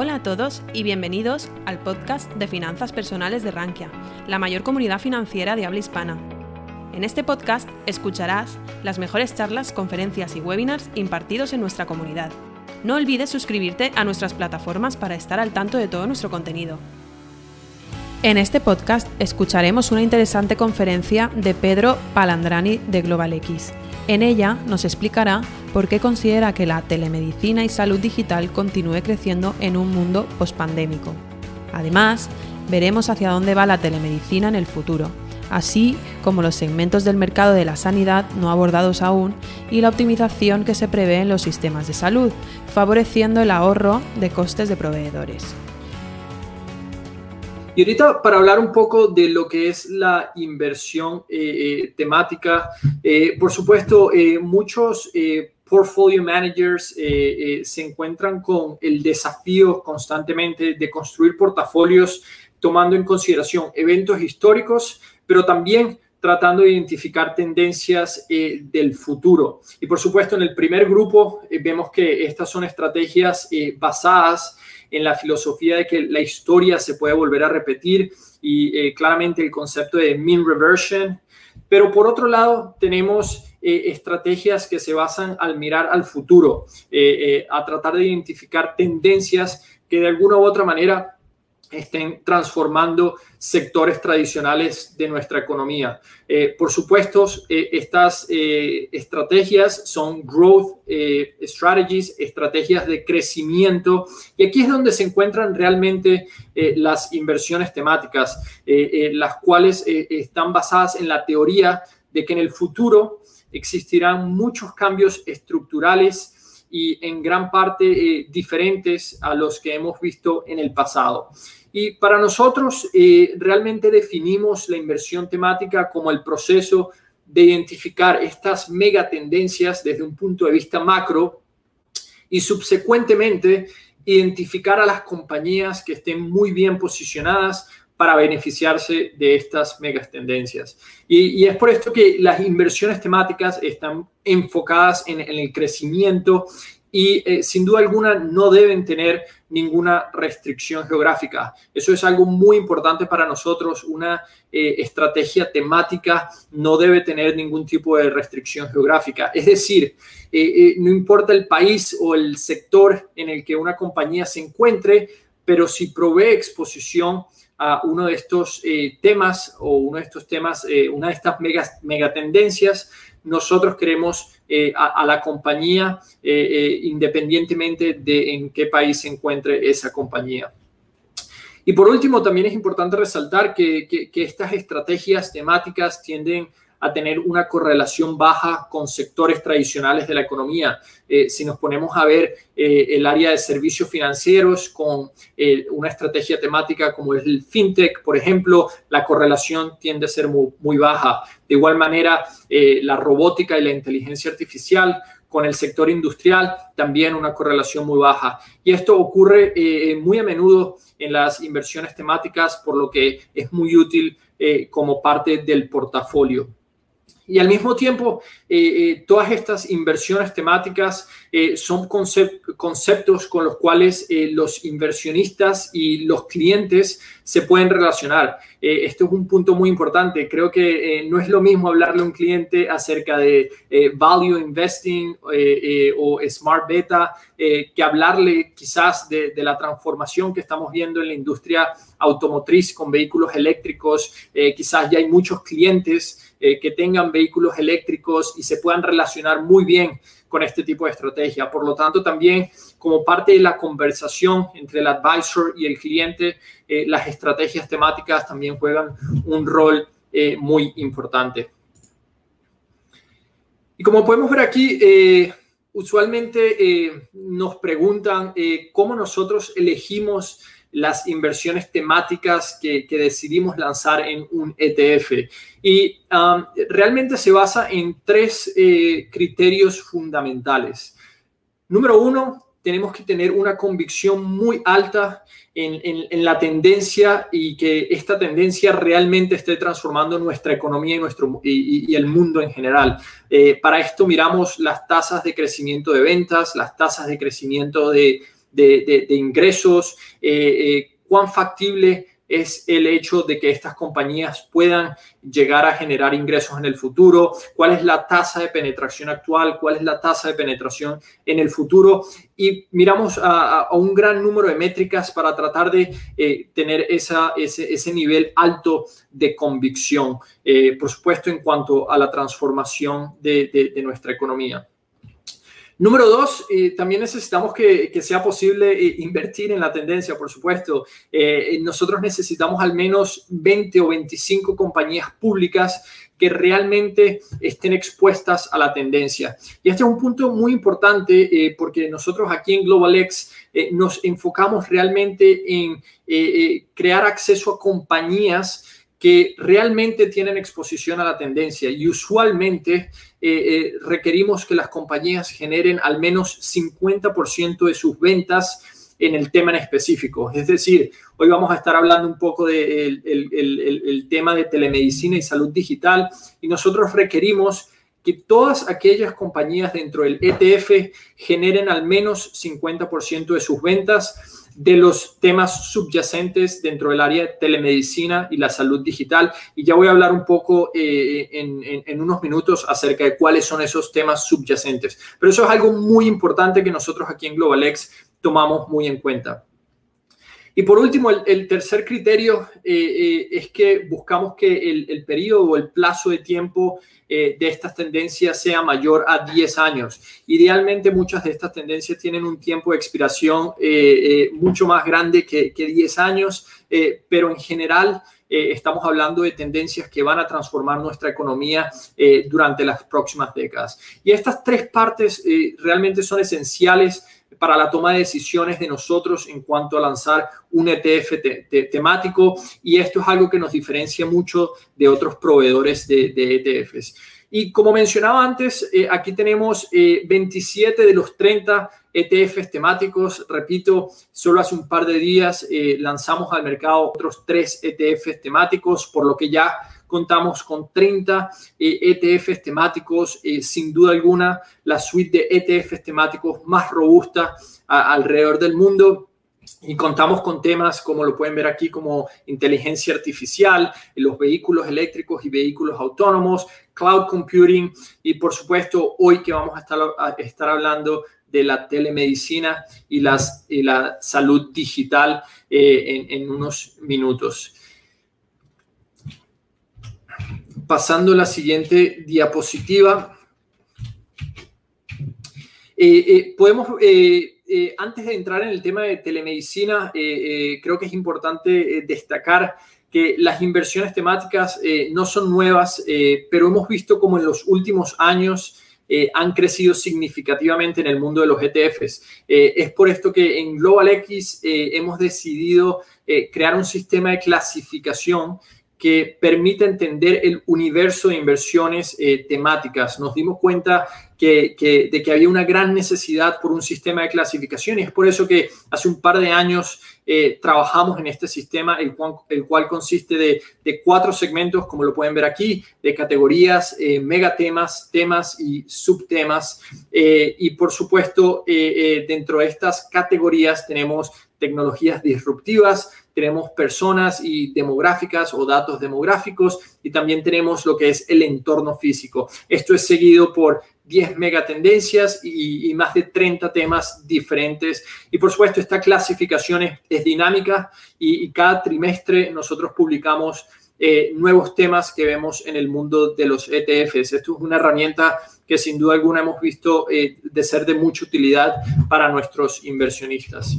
Hola a todos y bienvenidos al podcast de finanzas personales de Rankia, la mayor comunidad financiera de habla hispana. En este podcast escucharás las mejores charlas, conferencias y webinars impartidos en nuestra comunidad. No olvides suscribirte a nuestras plataformas para estar al tanto de todo nuestro contenido. En este podcast escucharemos una interesante conferencia de Pedro Palandrani de GlobalX. En ella nos explicará por qué considera que la telemedicina y salud digital continúe creciendo en un mundo pospandémico. Además, veremos hacia dónde va la telemedicina en el futuro, así como los segmentos del mercado de la sanidad no abordados aún y la optimización que se prevé en los sistemas de salud, favoreciendo el ahorro de costes de proveedores. Y ahorita para hablar un poco de lo que es la inversión eh, eh, temática, eh, por supuesto, muchos portfolio managers se encuentran con el desafío constantemente de construir portafolios tomando en consideración eventos históricos, pero también tratando de identificar tendencias del futuro. Y por supuesto, en el primer grupo vemos que estas son estrategias basadas en la filosofía de que la historia se puede volver a repetir y eh, claramente el concepto de mean reversion. Pero por otro lado, tenemos eh, estrategias que se basan al mirar al futuro, eh, a tratar de identificar tendencias que de alguna u otra manera estén transformando sectores tradicionales de nuestra economía. Eh, por supuesto, eh, estas eh, estrategias son growth strategies, estrategias de crecimiento, y aquí es donde se encuentran realmente las inversiones temáticas, las cuales están basadas en la teoría de que en el futuro existirán muchos cambios estructurales y en gran parte diferentes a los que hemos visto en el pasado. Y para nosotros eh, realmente definimos la inversión temática como el proceso de identificar estas megatendencias desde un punto de vista macro y subsecuentemente identificar a las compañías que estén muy bien posicionadas para beneficiarse de estas megatendencias. Y, y es por esto que las inversiones temáticas están enfocadas en, en el crecimiento y eh, sin duda alguna no deben tener ninguna restricción geográfica. Eso es algo muy importante para nosotros. Una eh, estrategia temática no debe tener ningún tipo de restricción geográfica. Es decir, eh, no importa el país o el sector en el que una compañía se encuentre, pero si provee exposición a uno de estos temas o uno de estos temas, una de estas megatendencias, nosotros queremos eh, a, la compañía eh, eh, independientemente de en qué país se encuentre esa compañía. Y por último, también es importante resaltar que, que estas estrategias temáticas tienden a tener una correlación baja con sectores tradicionales de la economía. Eh, si nos ponemos a ver eh, el área de servicios financieros con eh, una estrategia temática como es el fintech, por ejemplo, la correlación tiende a ser muy baja. De igual manera, la robótica y la inteligencia artificial con el sector industrial, también una correlación muy baja. Y esto ocurre muy a menudo en las inversiones temáticas, por lo que es muy útil como parte del portafolio. Y al mismo tiempo, eh, eh, todas estas inversiones temáticas eh, son conceptos con los cuales los inversionistas y los clientes se pueden relacionar. esto es un punto muy importante. Creo que no es lo mismo hablarle a un cliente acerca de value investing o smart beta que hablarle quizás de, de, la transformación que estamos viendo en la industria automotriz con vehículos eléctricos. quizás ya hay muchos clientes eh, que tengan vehículos eléctricos y se puedan relacionar muy bien con este tipo de estrategia. Por lo tanto, también como parte de la conversación entre el advisor y el cliente, eh, las estrategias temáticas también juegan un rol eh, muy importante. Y como podemos ver aquí, usualmente nos preguntan cómo nosotros elegimos las inversiones temáticas que, decidimos lanzar en un ETF. Y um, realmente se basa en tres eh, criterios fundamentales. Número uno, tenemos que tener una convicción muy alta en, la tendencia y que esta tendencia realmente esté transformando nuestra economía y, nuestro, y, el mundo en general. Eh, para esto miramos las tasas de crecimiento de ventas, las tasas de crecimiento de de, ingresos, cuán factible es el hecho de que estas compañías puedan llegar a generar ingresos en el futuro, cuál es la tasa de penetración actual, cuál es la tasa de penetración en el futuro. Y miramos a, un gran número de métricas para tratar de eh, tener esa, ese, nivel alto de convicción, eh, por supuesto, en cuanto a la transformación de nuestra economía. Número dos, eh, también necesitamos que, sea posible eh, invertir en la tendencia, por supuesto. Eh, nosotros necesitamos al menos 20 o 25 compañías públicas que realmente estén expuestas a la tendencia. Y este es un punto muy importante porque nosotros aquí en GlobalX nos enfocamos realmente en crear acceso a compañías que realmente tienen exposición a la tendencia y usualmente eh, eh, requerimos que las compañías generen al menos 50% de sus ventas en el tema en específico. Es decir, hoy vamos a estar hablando un poco del el, tema de telemedicina y salud digital y nosotros requerimos que todas aquellas compañías dentro del ETF generen al menos 50% de sus ventas de los temas subyacentes dentro del área de telemedicina y la salud digital. Y ya voy a hablar un poco eh, en, unos minutos acerca de cuáles son esos temas subyacentes. Pero eso es algo muy importante que nosotros aquí en GlobalX tomamos muy en cuenta. Y por último, el, tercer criterio eh, eh, es que buscamos que el, el periodo o el plazo de tiempo eh, de estas tendencias sea mayor a 10 años. Idealmente muchas de estas tendencias tienen un tiempo de expiración mucho más grande que, que 10 años, pero en general estamos hablando de tendencias que van a transformar nuestra economía durante las próximas décadas. Y estas tres partes realmente son esenciales para la toma de decisiones de nosotros en cuanto a lanzar un ETF temático y esto es algo que nos diferencia mucho de otros proveedores de, ETFs. Y como mencionaba antes, eh, aquí tenemos 27 eh, de los 30 ETFs temáticos. Repito, solo hace un par de días eh, lanzamos al mercado otros tres ETFs temáticos, por lo que ya contamos con 30 ETFs e temáticos, eh, sin duda alguna, la suite de ETFs temáticos más robusta alrededor del mundo. Y contamos con temas como lo pueden ver aquí, como inteligencia artificial, los vehículos eléctricos y vehículos autónomos, cloud computing y por supuesto hoy que vamos a estar, estar hablando de la telemedicina y, las, y la salud digital eh, en, unos minutos pasando a la siguiente diapositiva. Eh, eh, podemos, eh, antes de entrar en el tema de telemedicina, creo que es importante destacar que las inversiones temáticas no son nuevas, pero hemos visto como en los últimos años han crecido significativamente en el mundo de los ETFs. es por esto que en Global X hemos decidido crear un sistema de clasificación que permite entender el universo de inversiones eh, temáticas. Nos dimos cuenta de que había una gran necesidad por un sistema de clasificación y es por eso que hace un par de años eh, trabajamos en este sistema, el cual, consiste de, cuatro segmentos, como lo pueden ver aquí, de categorías, eh, megatemas, temas y subtemas. y por supuesto, dentro de estas categorías tenemos tecnologías disruptivas, tenemos personas y demográficas o datos demográficos y también tenemos lo que es el entorno físico. Esto es seguido por 10 megatendencias y, y más de 30 temas diferentes. Y por supuesto, esta clasificación es, dinámica y, cada trimestre nosotros publicamos eh, nuevos temas que vemos en el mundo de los ETFs. Esto es una herramienta que sin duda alguna hemos visto eh, de ser de mucha utilidad para nuestros inversionistas.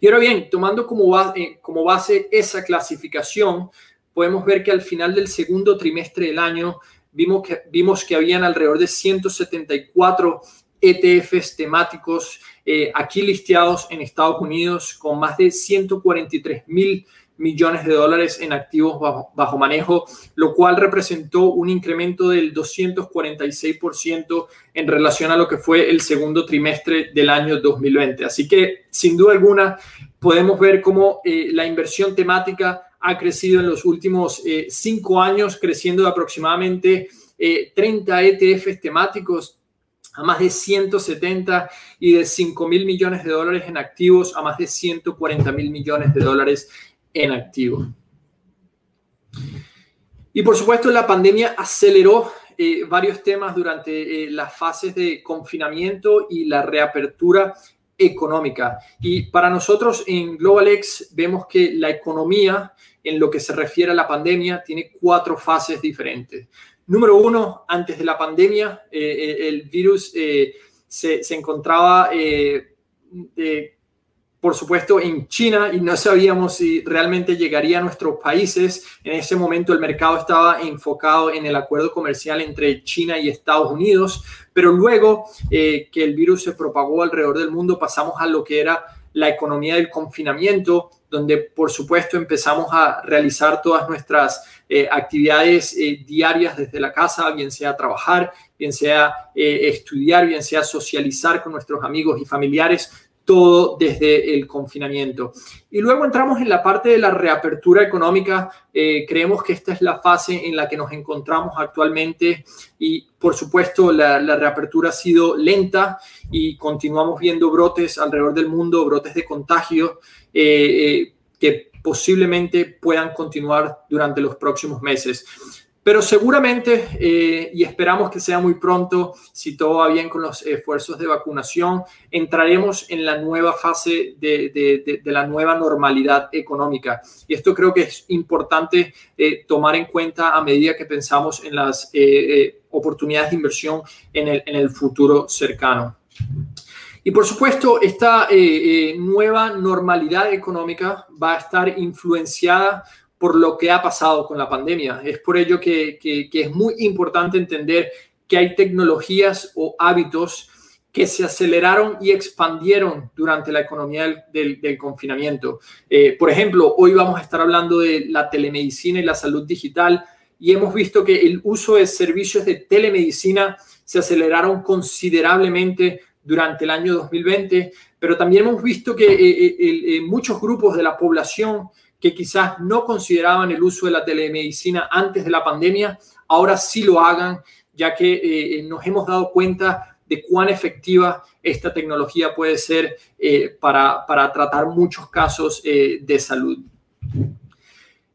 Y ahora bien, tomando como base, eh, como base esa clasificación, podemos ver que al final del segundo trimestre del año vimos que, vimos habían alrededor de 174 ETFs temáticos eh, aquí listados en Estados Unidos con más de 143 mil millones de dólares en activos bajo, manejo, lo cual representó un incremento del 246% en relación a lo que fue el segundo trimestre del año 2020. Así que, sin duda alguna, podemos ver cómo eh, la inversión temática ha crecido en los últimos eh, cinco años, creciendo de aproximadamente 30 eh, ETFs temáticos a más de 170 y de 5 mil millones de dólares en activos a más de 140 mil millones de dólares en activos. Y por supuesto, la pandemia aceleró eh, varios temas durante eh, las fases de confinamiento y la reapertura económica. Y para nosotros en GlobalX vemos que la economía, en lo que se refiere a la pandemia, tiene cuatro fases diferentes. Número uno, antes de la pandemia, eh, el virus se, se, encontraba por supuesto, en China y no sabíamos si realmente llegaría a nuestros países. En ese momento el mercado estaba enfocado en el acuerdo comercial entre China y Estados Unidos, pero luego eh, que el virus se propagó alrededor del mundo pasamos a lo que era la economía del confinamiento, donde por supuesto empezamos a realizar todas nuestras eh, actividades eh, diarias desde la casa, bien sea trabajar, bien sea estudiar, bien sea socializar con nuestros amigos y familiares todo desde el confinamiento. Y luego entramos en la parte de la reapertura económica. Eh, creemos que esta es la fase en la que nos encontramos actualmente y por supuesto la, reapertura ha sido lenta y continuamos viendo brotes alrededor del mundo, brotes de contagio eh, eh, que posiblemente puedan continuar durante los próximos meses. Pero seguramente, eh, y esperamos que sea muy pronto, si todo va bien con los esfuerzos de vacunación, entraremos en la nueva fase de, la nueva normalidad económica. Y esto creo que es importante eh, tomar en cuenta a medida que pensamos en las eh, oportunidades de inversión en el, en el futuro cercano. Y por supuesto, esta nueva normalidad económica va a estar influenciada por lo que ha pasado con la pandemia. Es por ello que, es muy importante entender que hay tecnologías o hábitos que se aceleraron y expandieron durante la economía del, confinamiento. Eh, por ejemplo, hoy vamos a estar hablando de la telemedicina y la salud digital y hemos visto que el uso de servicios de telemedicina se aceleraron considerablemente durante el año 2020, pero también hemos visto que eh, eh, muchos grupos de la población que quizás no consideraban el uso de la telemedicina antes de la pandemia, ahora sí lo hagan, ya que eh, nos hemos dado cuenta de cuán efectiva esta tecnología puede ser eh, para, para, tratar muchos casos eh, de salud.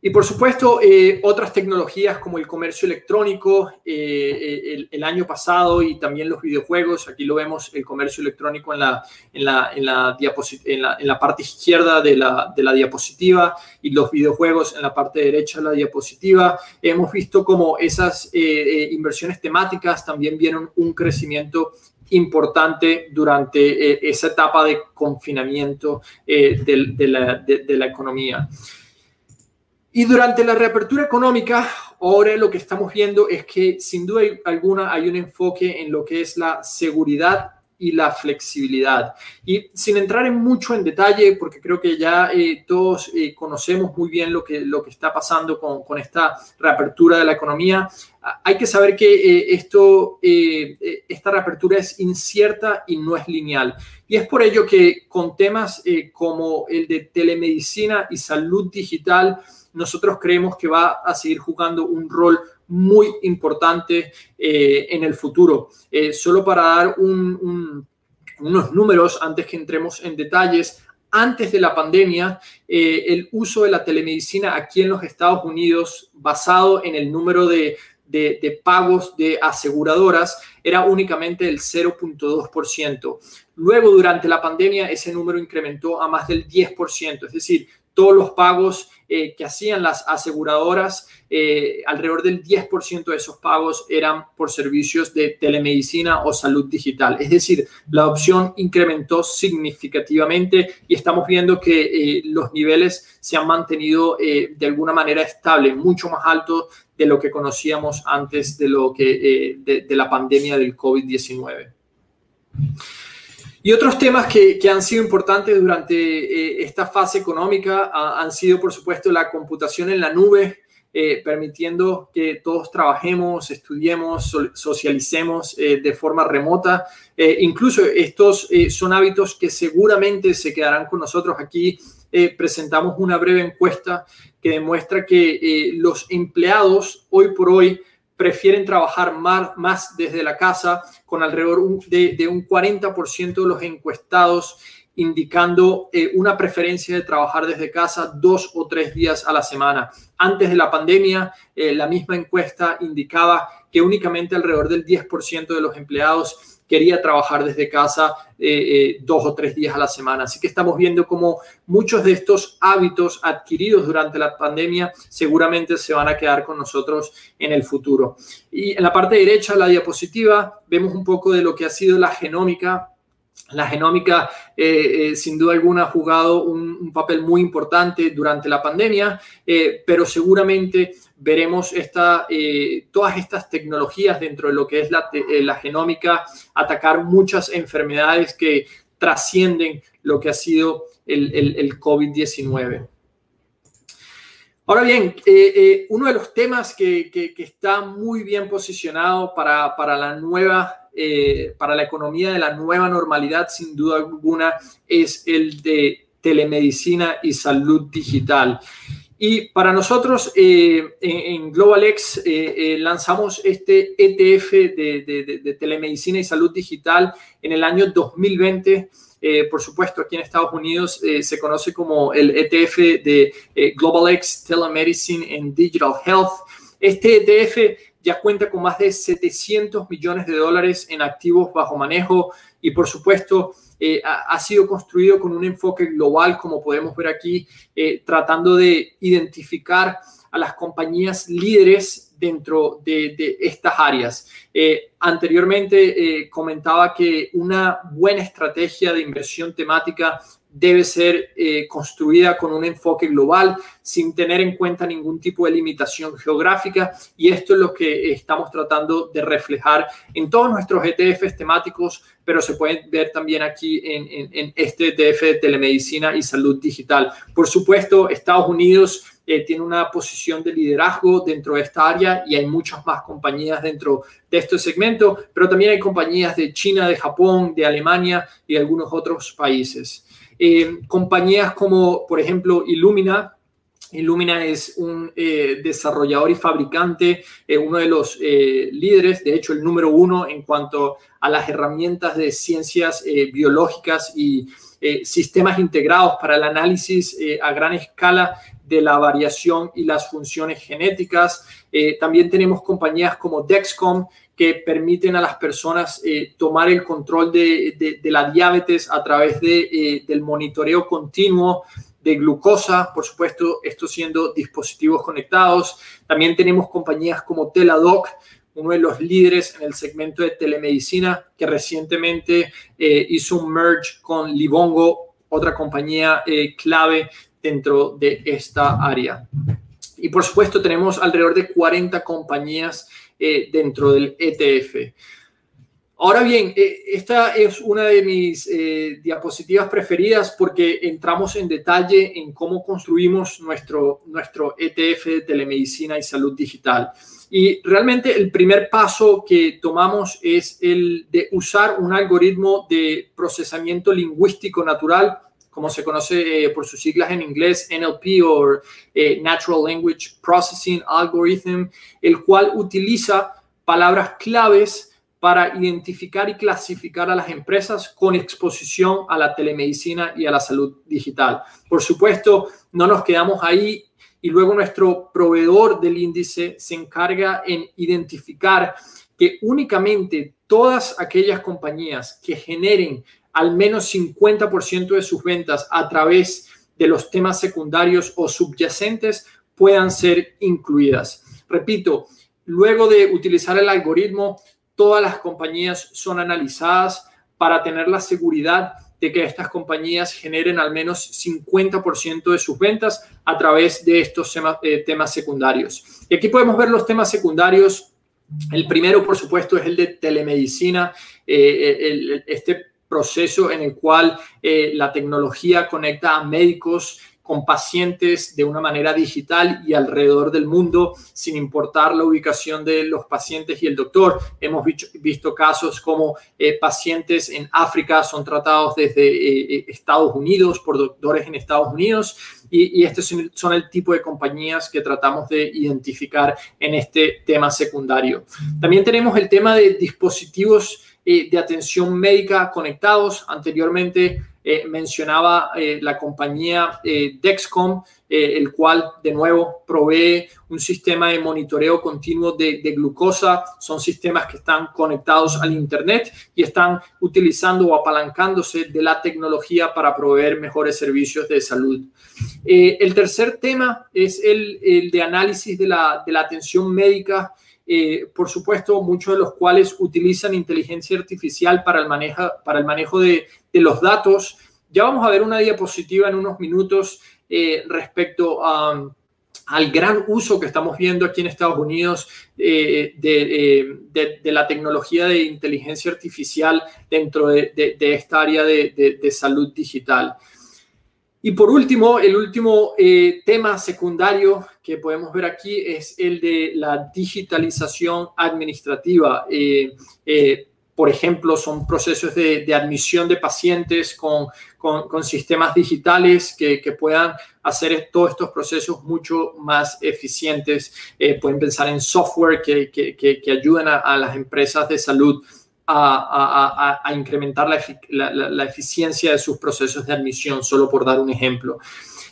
Y por supuesto, eh, otras tecnologías como el comercio electrónico eh, el, año pasado y también los videojuegos. Aquí lo vemos, el comercio electrónico en la, en la, en la, en la, parte izquierda de la, de la diapositiva y los videojuegos en la parte derecha de la diapositiva. Hemos visto como esas eh, inversiones temáticas también vieron un crecimiento importante durante esa etapa de confinamiento de, la, de la economía. Y durante la reapertura económica, ahora lo que estamos viendo es que sin duda alguna hay un enfoque en lo que es la seguridad y la flexibilidad. Y sin entrar en mucho en detalle, porque creo que ya eh, todos eh, conocemos muy bien lo que, lo que está pasando con, con esta reapertura de la economía, hay que saber que eh, esto, esta reapertura es incierta y no es lineal. Y es por ello que con temas como el de telemedicina y salud digital, nosotros creemos que va a seguir jugando un rol muy importante eh, en el futuro. Eh, solo para dar unos números antes que entremos en detalles, antes de la pandemia, eh, el uso de la telemedicina aquí en los Estados Unidos, basado en el número de, de pagos de aseguradoras, era únicamente el 0.2%. Luego, durante la pandemia, ese número incrementó a más del 10%, es decir, todos los pagos eh, que hacían las aseguradoras, eh, alrededor del 10% de esos pagos eran por servicios de telemedicina o salud digital. Es decir, la opción incrementó significativamente y estamos viendo que eh, los niveles se han mantenido de alguna manera estable, mucho más altos de lo que conocíamos antes de, lo que, de la pandemia del COVID-19. Y otros temas que, han sido importantes durante eh, esta fase económica han sido, por supuesto, la computación en la nube, eh, permitiendo que todos trabajemos, estudiemos, socialicemos eh, de forma remota. incluso estos son hábitos que seguramente se quedarán con nosotros aquí. presentamos una breve encuesta que demuestra que los empleados hoy por hoy prefieren trabajar más, desde la casa, con alrededor de, de un 40% de los encuestados indicando eh, una preferencia de trabajar desde casa dos o tres días a la semana. Antes de la pandemia, eh, la misma encuesta indicaba que únicamente alrededor del 10% de los empleados quería trabajar desde casa eh, dos o tres días a la semana. Así que estamos viendo cómo muchos de estos hábitos adquiridos durante la pandemia seguramente se van a quedar con nosotros en el futuro. Y en la parte derecha, la diapositiva, vemos un poco de lo que ha sido la genómica la genómica, eh, eh, sin duda alguna, ha jugado un, papel muy importante durante la pandemia, eh, pero seguramente veremos esta, todas estas tecnologías dentro de lo que es la, genómica atacar muchas enfermedades que trascienden lo que ha sido el, COVID-19. Ahora bien, uno de los temas que, está muy bien posicionado para, para la nueva eh, para la economía de la nueva normalidad, sin duda alguna, es el de telemedicina y salud digital. Y para nosotros eh, en, GlobalX eh, lanzamos este ETF de, telemedicina y salud digital en el año 2020. por supuesto, aquí en Estados Unidos se conoce como el ETF de GlobalX Telemedicine and Digital Health. Este ETF ya cuenta con más de 700 millones de dólares en activos bajo manejo y por supuesto eh, ha, sido construido con un enfoque global, como podemos ver aquí, eh, tratando de identificar a las compañías líderes dentro de, estas áreas. Eh, anteriormente comentaba que una buena estrategia de inversión temática debe ser eh, construida con un enfoque global, sin tener en cuenta ningún tipo de limitación geográfica. Y esto es lo que estamos tratando de reflejar en todos nuestros ETFs temáticos, pero se pueden ver también aquí en, este ETF de telemedicina y salud digital. Por supuesto, Estados Unidos eh, tiene una posición de liderazgo dentro de esta área y hay muchas más compañías dentro de este segmento, pero también hay compañías de China, de Japón, de Alemania y algunos otros países. Eh, compañías como, por ejemplo, Illumina. Illumina es un eh, desarrollador y fabricante, eh, uno de los líderes, de hecho el número uno en cuanto a las herramientas de ciencias biológicas y sistemas integrados para el análisis a gran escala de la variación y las funciones genéticas. también tenemos compañías como Dexcom, que permiten a las personas eh, tomar el control de, la diabetes a través de, eh, del monitoreo continuo de glucosa, por supuesto, esto siendo dispositivos conectados. También tenemos compañías como Teladoc, uno de los líderes en el segmento de telemedicina, que recientemente eh, hizo un merge con Livongo, otra compañía clave dentro de esta área. Y por supuesto tenemos alrededor de 40 compañías eh, dentro del ETF. Ahora bien, eh, esta es una de mis eh, diapositivas preferidas porque entramos en detalle en cómo construimos nuestro, nuestro ETF de telemedicina y salud digital. Y realmente el primer paso que tomamos es el de usar un algoritmo de procesamiento lingüístico natural como se conoce por sus siglas en inglés, NLP o Natural Language Processing Algorithm, el cual utiliza palabras claves para identificar y clasificar a las empresas con exposición a la telemedicina y a la salud digital. Por supuesto, no nos quedamos ahí y luego nuestro proveedor del índice se encarga en identificar que únicamente todas aquellas compañías que generen al menos 50% de sus ventas a través de los temas secundarios o subyacentes puedan ser incluidas. Repito, luego de utilizar el algoritmo, todas las compañías son analizadas para tener la seguridad de que estas compañías generen al menos 50% de sus ventas a través de estos eh, temas, secundarios. Y aquí podemos ver los temas secundarios. El primero, por supuesto, es el de telemedicina. Eh, este proceso en el cual eh, la tecnología conecta a médicos con pacientes de una manera digital y alrededor del mundo, sin importar la ubicación de los pacientes y el doctor. Hemos visto, casos como eh, pacientes en África son tratados desde eh, Estados Unidos por doctores en Estados Unidos y, y estos son el tipo de compañías que tratamos de identificar en este tema secundario. También tenemos el tema de dispositivos de atención médica conectados. Anteriormente eh, mencionaba eh, la compañía eh, Dexcom, el cual de nuevo provee un sistema de monitoreo continuo de, glucosa. Son sistemas que están conectados al Internet y están utilizando o apalancándose de la tecnología para proveer mejores servicios de salud. el tercer tema es el, de análisis de la, de la atención médica. Por supuesto, muchos de los cuales utilizan inteligencia artificial para el manejo, de, los datos. Ya vamos a ver una diapositiva en unos minutos eh, respecto al gran uso que estamos viendo aquí en Estados Unidos eh, de, la tecnología de inteligencia artificial dentro de, esta área de, salud digital. Y por último, el último eh, tema secundario que podemos ver aquí es el de la digitalización administrativa por ejemplo, son procesos de, admisión de pacientes con, sistemas digitales que, puedan hacer todos estos procesos mucho más eficientes. Eh, pueden pensar en software que, ayuden a, las empresas de salud a, incrementar la, eficiencia de sus procesos de admisión, solo por dar un ejemplo.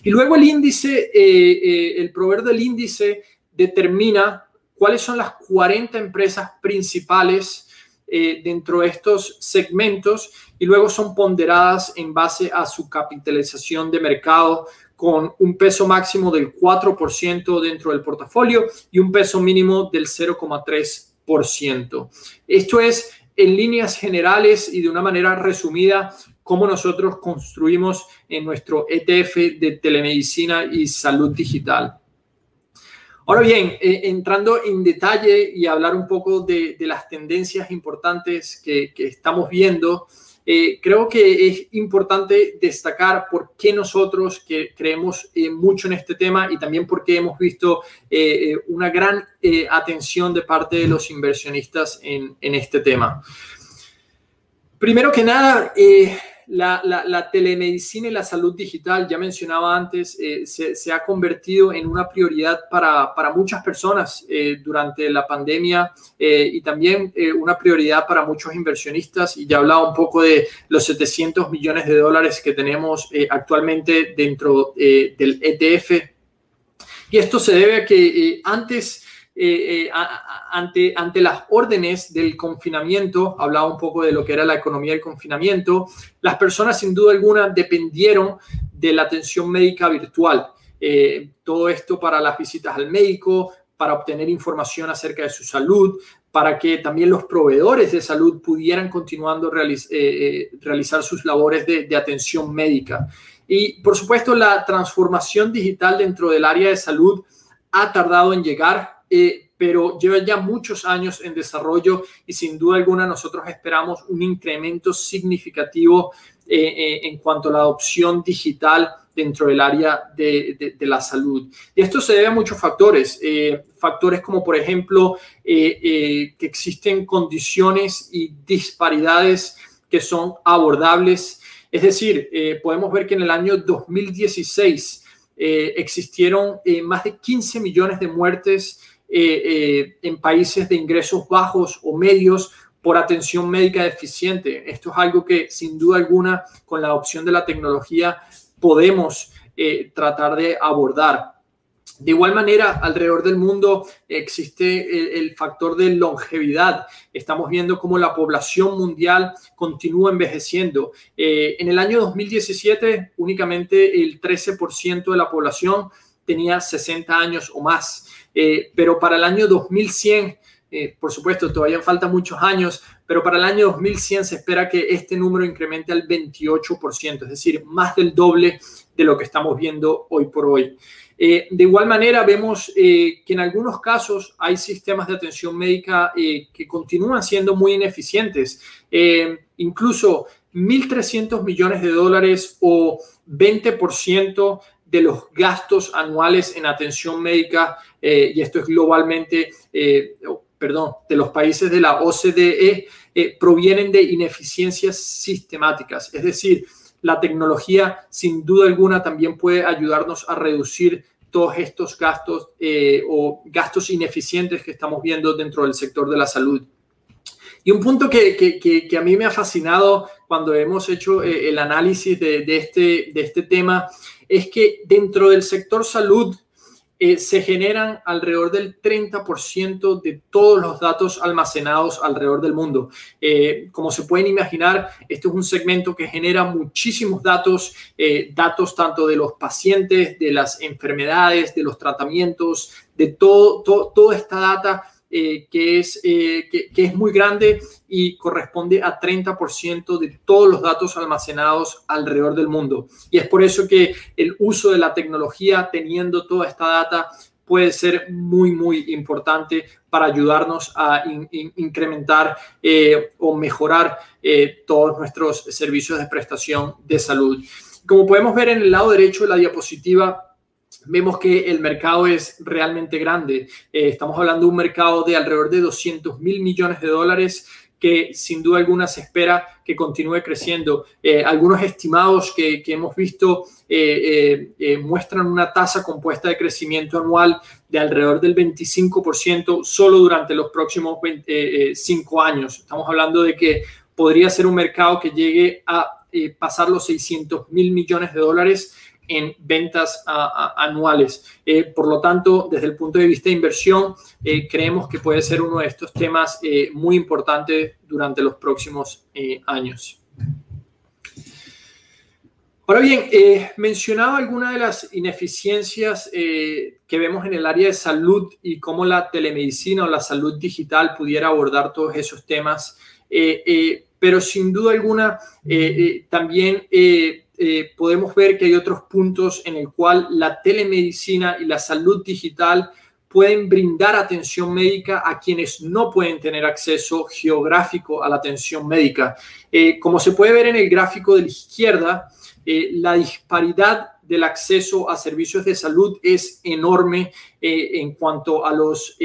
Y luego el índice, eh, eh, el proveedor del índice determina cuáles son las 40 empresas principales eh, dentro de estos segmentos y luego son ponderadas en base a su capitalización de mercado con un peso máximo del 4% dentro del portafolio y un peso mínimo del 0,3%. Esto es en líneas generales y de una manera resumida cómo nosotros construimos en nuestro ETF de telemedicina y salud digital. Ahora bien, eh, entrando en detalle y hablar un poco de, las tendencias importantes que, estamos viendo, eh, creo que es importante destacar por qué nosotros que creemos eh, mucho en este tema y también porque hemos visto una gran atención de parte de los inversionistas en, en este tema. Primero que nada, la, telemedicina y la salud digital, ya mencionaba antes, eh, se, ha convertido en una prioridad para, muchas personas eh, durante la pandemia eh, y también una prioridad para muchos inversionistas. Y ya hablaba un poco de los 700 millones de dólares que tenemos actualmente dentro del ETF. Y esto se debe a que antes eh, eh, ante, ante las órdenes del confinamiento, hablaba un poco de lo que era la economía del confinamiento, las personas sin duda alguna dependieron de la atención médica virtual. Eh, todo esto para las visitas al médico, para obtener información acerca de su salud, para que también los proveedores de salud pudieran continuando realizar sus labores de, de atención médica. Y por supuesto, la transformación digital dentro del área de salud ha tardado en llegar. Eh, pero lleva ya muchos años en desarrollo y sin duda alguna nosotros esperamos un incremento significativo eh, eh, en cuanto a la adopción digital dentro del área de, la salud. Y esto se debe a muchos factores, factores como por ejemplo que existen condiciones y disparidades que son abordables. Es decir, podemos ver que en el año 2016 existieron más de 15 millones de muertes eh, eh, en países de ingresos bajos o medios por atención médica deficiente. Esto es algo que sin duda alguna con la opción de la tecnología podemos eh, tratar de abordar. De igual manera, alrededor del mundo existe el, factor de longevidad. Estamos viendo cómo la población mundial continúa envejeciendo. en el año 2017, únicamente el 13% de la población tenía 60 años o más. Eh, pero para el año 2100, eh, por supuesto, todavía faltan muchos años, pero para el año 2100 se espera que este número incremente al 28%, es decir, más del doble de lo que estamos viendo hoy por hoy. Eh, de igual manera, vemos que en algunos casos hay sistemas de atención médica que continúan siendo muy ineficientes. incluso 1.300 millones de dólares o 20% de los gastos anuales en atención médica, y esto es globalmente, perdón, de los países de la OCDE, provienen de ineficiencias sistemáticas. Es decir, la tecnología sin duda alguna también puede ayudarnos a reducir todos estos gastos o gastos ineficientes que estamos viendo dentro del sector de la salud. Y un punto que, que, a mí me ha fascinado cuando hemos hecho eh, el análisis de, este, de este tema es que dentro del sector salud eh, se generan alrededor del 30% de todos los datos almacenados alrededor del mundo. Eh, como se pueden imaginar, este es un segmento que genera muchísimos datos, datos tanto de los pacientes, de las enfermedades, de los tratamientos, de todo toda esta data eh, que, es, eh, que, es muy grande y corresponde a 30% de todos los datos almacenados alrededor del mundo. Y es por eso que el uso de la tecnología teniendo toda esta data puede ser muy, muy importante para ayudarnos a incrementar eh, o mejorar todos nuestros servicios de prestación de salud. Como podemos ver en el lado derecho de la diapositiva, vemos que el mercado es realmente grande. Eh, estamos hablando de un mercado de alrededor de 200 mil millones de dólares que sin duda alguna se espera que continúe creciendo. Eh, algunos estimados que, hemos visto eh, muestran una tasa compuesta de crecimiento anual de alrededor del 25% solo durante los próximos 5 años. Estamos hablando de que podría ser un mercado que llegue a pasar los 600 mil millones de dólares en ventas anuales. Eh, por lo tanto, desde el punto de vista de inversión, eh, creemos que puede ser uno de estos temas eh, muy importantes durante los próximos años. Ahora bien, mencionaba algunas de las ineficiencias que vemos en el área de salud y cómo la telemedicina o la salud digital pudiera abordar todos esos temas, pero sin duda alguna también eh, podemos ver que hay otros puntos en el cual la telemedicina y la salud digital pueden brindar atención médica a quienes no pueden tener acceso geográfico a la atención médica. Eh, como se puede ver en el gráfico de la izquierda, eh, la disparidad del acceso a servicios de salud es enorme en cuanto a los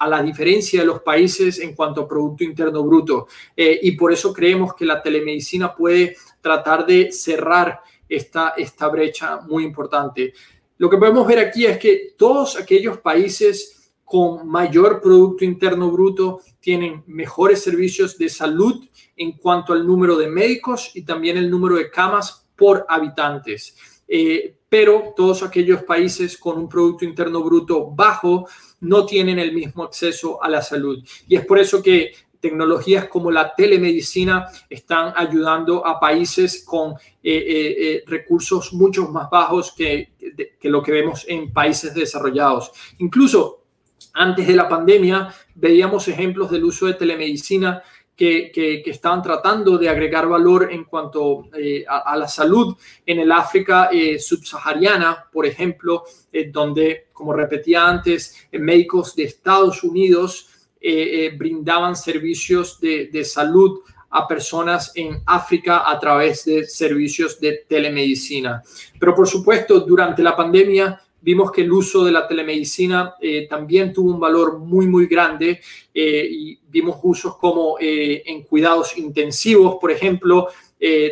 a la diferencia de los países en cuanto a Producto Interno Bruto. y por eso creemos que la telemedicina puede tratar de cerrar esta, esta brecha muy importante. Lo que podemos ver aquí es que todos aquellos países con mayor Producto Interno Bruto tienen mejores servicios de salud en cuanto al número de médicos y también el número de camas por habitantes. Eh, pero todos aquellos países con un Producto Interno Bruto bajo no tienen el mismo acceso a la salud. Y es por eso que tecnologías como la telemedicina están ayudando a países con eh, eh, eh, recursos mucho más bajos que, lo que vemos en países desarrollados. Incluso antes de la pandemia veíamos ejemplos del uso de telemedicina que, estaban tratando de agregar valor en cuanto a, la salud en el África subsahariana, por ejemplo, donde, como repetía antes, médicos de Estados Unidos eh, eh, brindaban servicios de, salud a personas en África a través de servicios de telemedicina. Pero por supuesto, durante la pandemia vimos que el uso de la telemedicina eh, también tuvo un valor muy, muy grande y vimos usos como en cuidados intensivos, por ejemplo,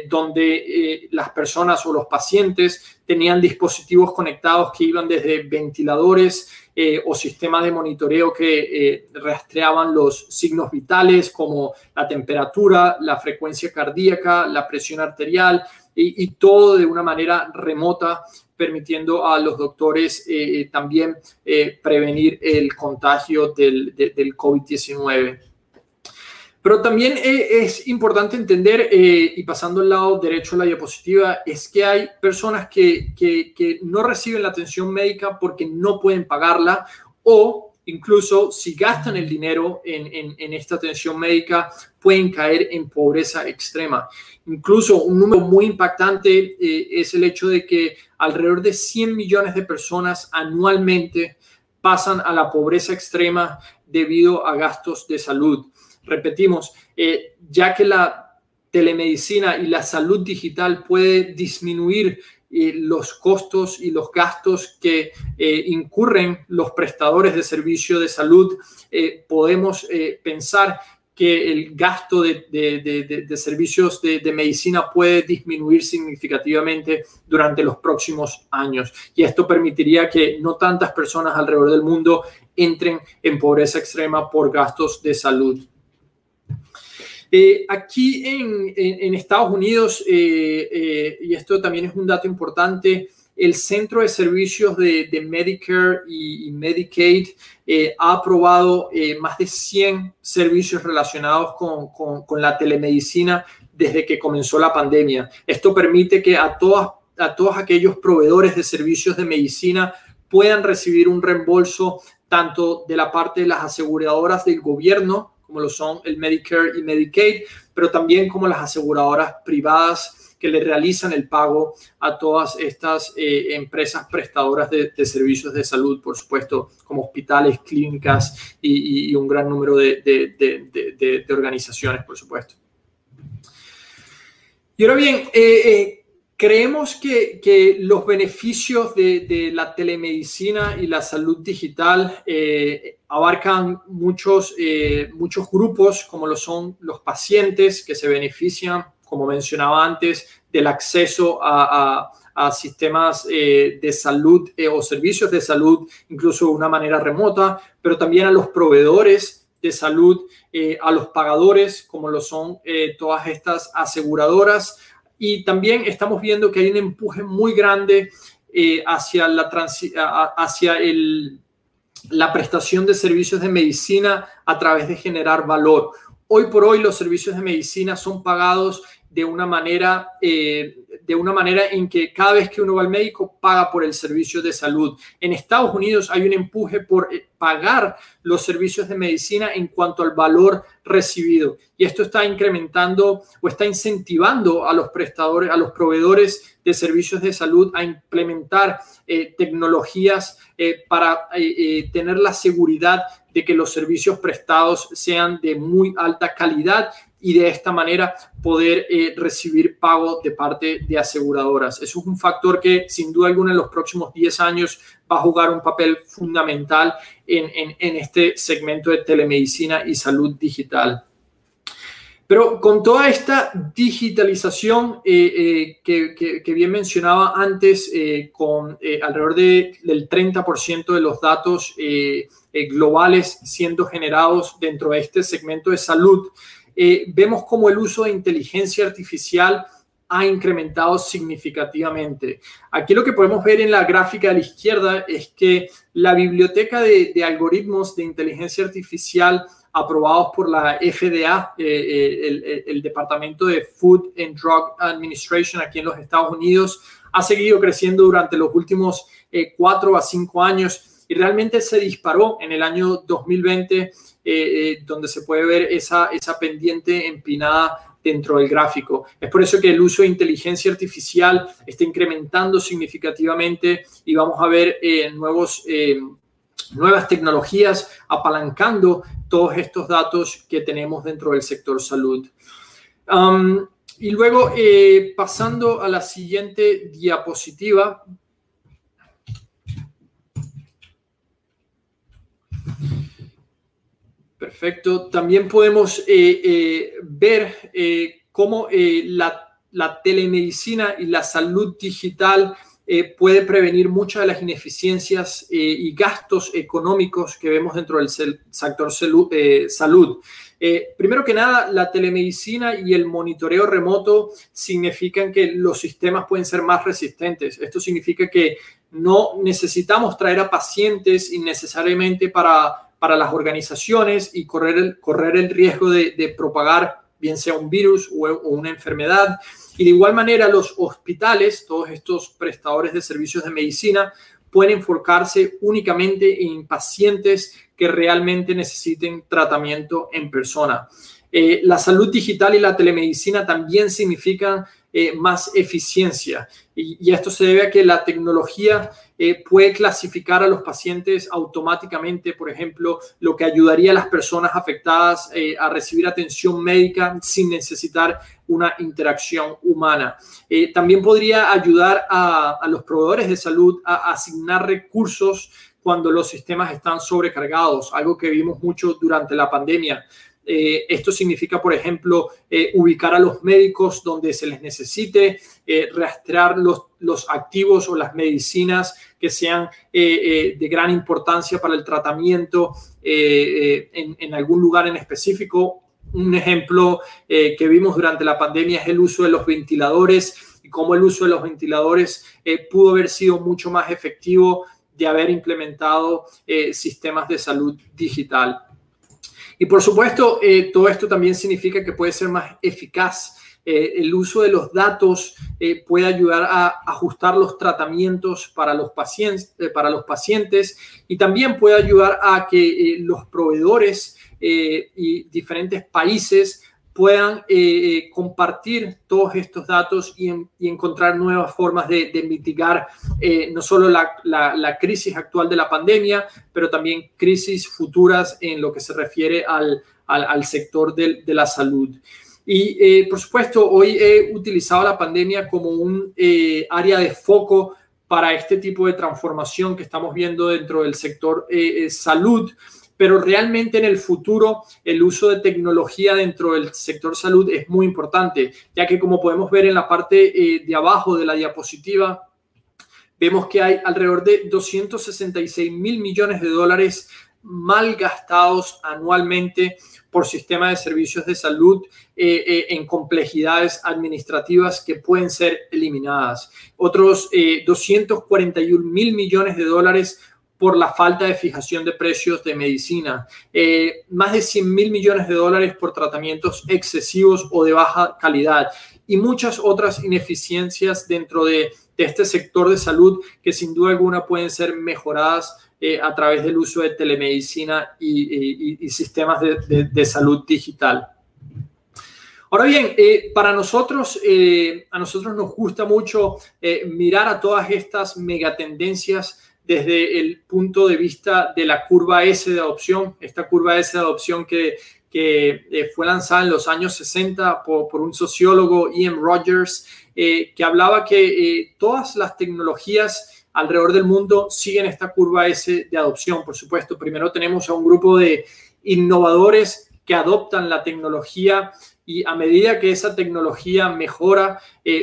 donde las personas o los pacientes tenían dispositivos conectados que iban desde ventiladores eh, o sistemas de monitoreo que eh, rastreaban los signos vitales como la temperatura, la frecuencia cardíaca, la presión arterial y, todo de una manera remota, permitiendo a los doctores eh, también prevenir el contagio del, del COVID-19. Pero también eh, es importante entender, eh, y pasando al lado derecho de la diapositiva, es que hay personas que, que, no reciben la atención médica porque no pueden pagarla o incluso si gastan el dinero en, esta atención médica, pueden caer en pobreza extrema. Incluso un número muy impactante eh, es el hecho de que alrededor de 100 millones de personas anualmente pasan a la pobreza extrema debido a gastos de salud repetimos, eh, ya que la telemedicina y la salud digital puede disminuir eh, los costos y los gastos que eh, incurren los prestadores de servicio de salud, eh, podemos pensar que el gasto de, servicios de, medicina puede disminuir significativamente durante los próximos años. Y esto permitiría que no tantas personas alrededor del mundo entren en pobreza extrema por gastos de salud. Eh, aquí en, Estados Unidos, eh, eh, y esto también es un dato importante, el Centro de Servicios de, Medicare y, Medicaid ha aprobado más de 100 servicios relacionados con, la telemedicina desde que comenzó la pandemia. Esto permite que a, todas, a todos aquellos proveedores de servicios de medicina puedan recibir un reembolso tanto de la parte de las aseguradoras del gobierno como lo son el Medicare y Medicaid, pero también como las aseguradoras privadas que le realizan el pago a todas estas eh, empresas prestadoras de, servicios de salud, por supuesto, como hospitales, clínicas y, un gran número de, organizaciones, por supuesto. Y ahora bien, eh, eh, Creemos que, los beneficios de, la telemedicina y la salud digital eh, abarcan muchos, eh, muchos grupos, como lo son los pacientes que se benefician, como mencionaba antes, del acceso a, sistemas eh, de salud o servicios de salud, incluso de una manera remota, pero también a los proveedores de salud, a los pagadores, como lo son todas estas aseguradoras, y también estamos viendo que hay un empuje muy grande eh, hacia, la, hacia el, la prestación de servicios de medicina a través de generar valor. Hoy por hoy los servicios de medicina son pagados de una manera, eh, de una manera en que cada vez que uno va al médico paga por el servicio de salud. En Estados Unidos hay un empuje por eh, pagar los servicios de medicina en cuanto al valor recibido. Y esto está incrementando o está incentivando a los prestadores, a los proveedores de servicios de salud a implementar eh, tecnologías para tener la seguridad de que los servicios prestados sean de muy alta calidad y de esta manera poder eh, recibir pago de parte de aseguradoras. Eso es un factor que sin duda alguna en los próximos 10 años va a jugar un papel fundamental en, este segmento de telemedicina y salud digital. Pero con toda esta digitalización eh, eh, que, bien mencionaba antes, con alrededor del 30% de los datos globales siendo generados dentro de este segmento de salud, eh, vemos como el uso de inteligencia artificial ha incrementado significativamente. Aquí lo que podemos ver en la gráfica de la izquierda es que la biblioteca de, algoritmos de inteligencia artificial aprobados por la FDA, eh, eh, el, Departamento de Food and Drug Administration aquí en los Estados Unidos, ha seguido creciendo durante los últimos cuatro a cinco años y realmente se disparó en el año 2020 eh, eh, donde se puede ver esa, esa pendiente empinada dentro del gráfico. Es por eso que el uso de inteligencia artificial está incrementando significativamente y vamos a ver eh, nuevos, nuevas tecnologías apalancando todos estos datos que tenemos dentro del sector salud. Um, y luego, pasando a la siguiente diapositiva, Perfecto. También podemos eh, eh, ver eh, cómo la, telemedicina y la salud digital puede prevenir muchas de las ineficiencias y gastos económicos que vemos dentro del sector salud. primero que nada, la telemedicina y el monitoreo remoto significan que los sistemas pueden ser más resistentes. Esto significa que no necesitamos traer a pacientes innecesariamente para para las organizaciones y correr el, correr el riesgo de, propagar bien sea un virus o, una enfermedad. Y de igual manera los hospitales, todos estos prestadores de servicios de medicina, pueden enfocarse únicamente en pacientes que realmente necesiten tratamiento en persona. Eh, la salud digital y la telemedicina también significan eh, más eficiencia. Y, esto se debe a que la tecnología eh, puede clasificar a los pacientes automáticamente, por ejemplo, lo que ayudaría a las personas afectadas eh, a recibir atención médica sin necesitar una interacción humana. también podría ayudar a, los proveedores de salud a asignar recursos cuando los sistemas están sobrecargados, algo que vimos mucho durante la pandemia. Eh, esto significa, por ejemplo, eh, ubicar a los médicos donde se les necesite, eh, rastrear los, activos o las medicinas que sean de gran importancia para el tratamiento en, en, algún lugar en específico. Un ejemplo que vimos durante la pandemia es el uso de los ventiladores y cómo el uso de los ventiladores pudo haber sido mucho más efectivo de haber implementado sistemas de salud digital. Y por supuesto, eh, todo esto también significa que puede ser más eficaz. Eh, el uso de los datos eh, puede ayudar a ajustar los tratamientos para los, pacientes, para los pacientes y también puede ayudar a que los proveedores y diferentes países puedan eh, eh, compartir todos estos datos y, encontrar nuevas formas de, mitigar eh, no solo la, crisis actual de la pandemia, pero también crisis futuras en lo que se refiere al, sector de, la salud. Y por supuesto, hoy he utilizado la pandemia como un área de foco para este tipo de transformación que estamos viendo dentro del sector salud pero realmente en el futuro el uso de tecnología dentro del sector salud es muy importante, ya que como podemos ver en la parte eh, de abajo de la diapositiva, vemos que hay alrededor de 266 mil millones de dólares mal gastados anualmente por sistemas de servicios de salud eh, eh, en complejidades administrativas que pueden ser eliminadas. Otros 241 mil millones de dólares por la falta de fijación de precios de medicina, eh, más de 100 mil millones de dólares por tratamientos excesivos o de baja calidad y muchas otras ineficiencias dentro de, este sector de salud que sin duda alguna pueden ser mejoradas eh, a través del uso de telemedicina y, sistemas de, salud digital. Ahora bien, eh, para nosotros, a nosotros nos gusta mucho mirar a todas estas megatendencias desde el punto de vista de la curva S de adopción, esta curva S de adopción que, que eh, fue lanzada en los años 60 por, un sociólogo, Ian Rogers, eh, que hablaba que eh, todas las tecnologías alrededor del mundo siguen esta curva S de adopción. Por supuesto, primero tenemos a un grupo de innovadores que adoptan la tecnología y a medida que esa tecnología mejora,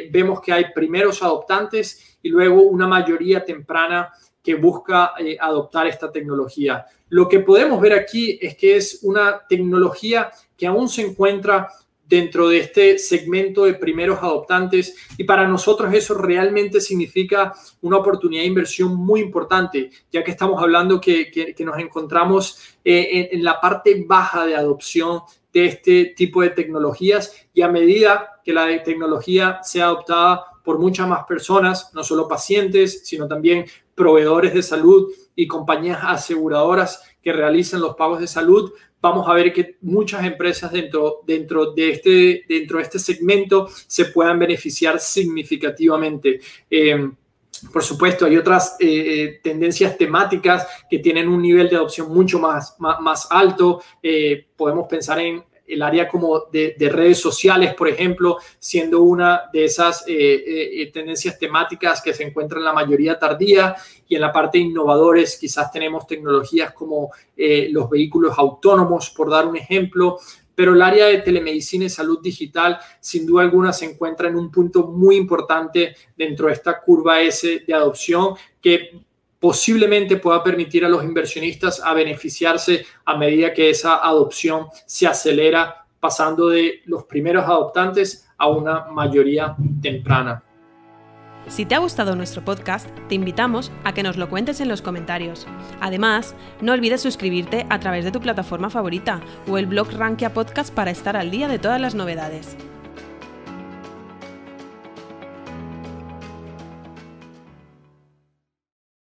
vemos que hay primeros adoptantes y luego una mayoría temprana que busca eh, adoptar esta tecnología. Lo que podemos ver aquí es que es una tecnología que aún se encuentra dentro de este segmento de primeros adoptantes y para nosotros eso realmente significa una oportunidad de inversión muy importante, ya que estamos hablando que, que, nos encontramos eh, en, la parte baja de adopción de este tipo de tecnologías y a medida que la tecnología sea adoptada por muchas más personas, no solo pacientes, sino también proveedores de salud y compañías aseguradoras que realicen los pagos de salud, vamos a ver que muchas empresas dentro, dentro, de, este, dentro de este segmento se puedan beneficiar significativamente. Eh, por supuesto, hay otras eh, eh, tendencias temáticas que tienen un nivel de adopción mucho más, más, más alto. podemos pensar en el área como de, redes sociales, por ejemplo, siendo una de esas eh, eh, eh, tendencias temáticas que se encuentran en la mayoría tardía y en la parte innovadores quizás tenemos tecnologías como los vehículos autónomos, por dar un ejemplo, pero el área de telemedicina y salud digital sin duda alguna se encuentra en un punto muy importante dentro de esta curva S de adopción que posiblemente pueda permitir a los inversionistas a beneficiarse a medida que esa adopción se acelera, pasando de los primeros adoptantes a una mayoría temprana. Si te ha gustado nuestro podcast, te invitamos a que nos lo cuentes en los comentarios. Además, no olvides suscribirte a través de tu plataforma favorita o el blog Rankia Podcast para estar al día de todas las novedades.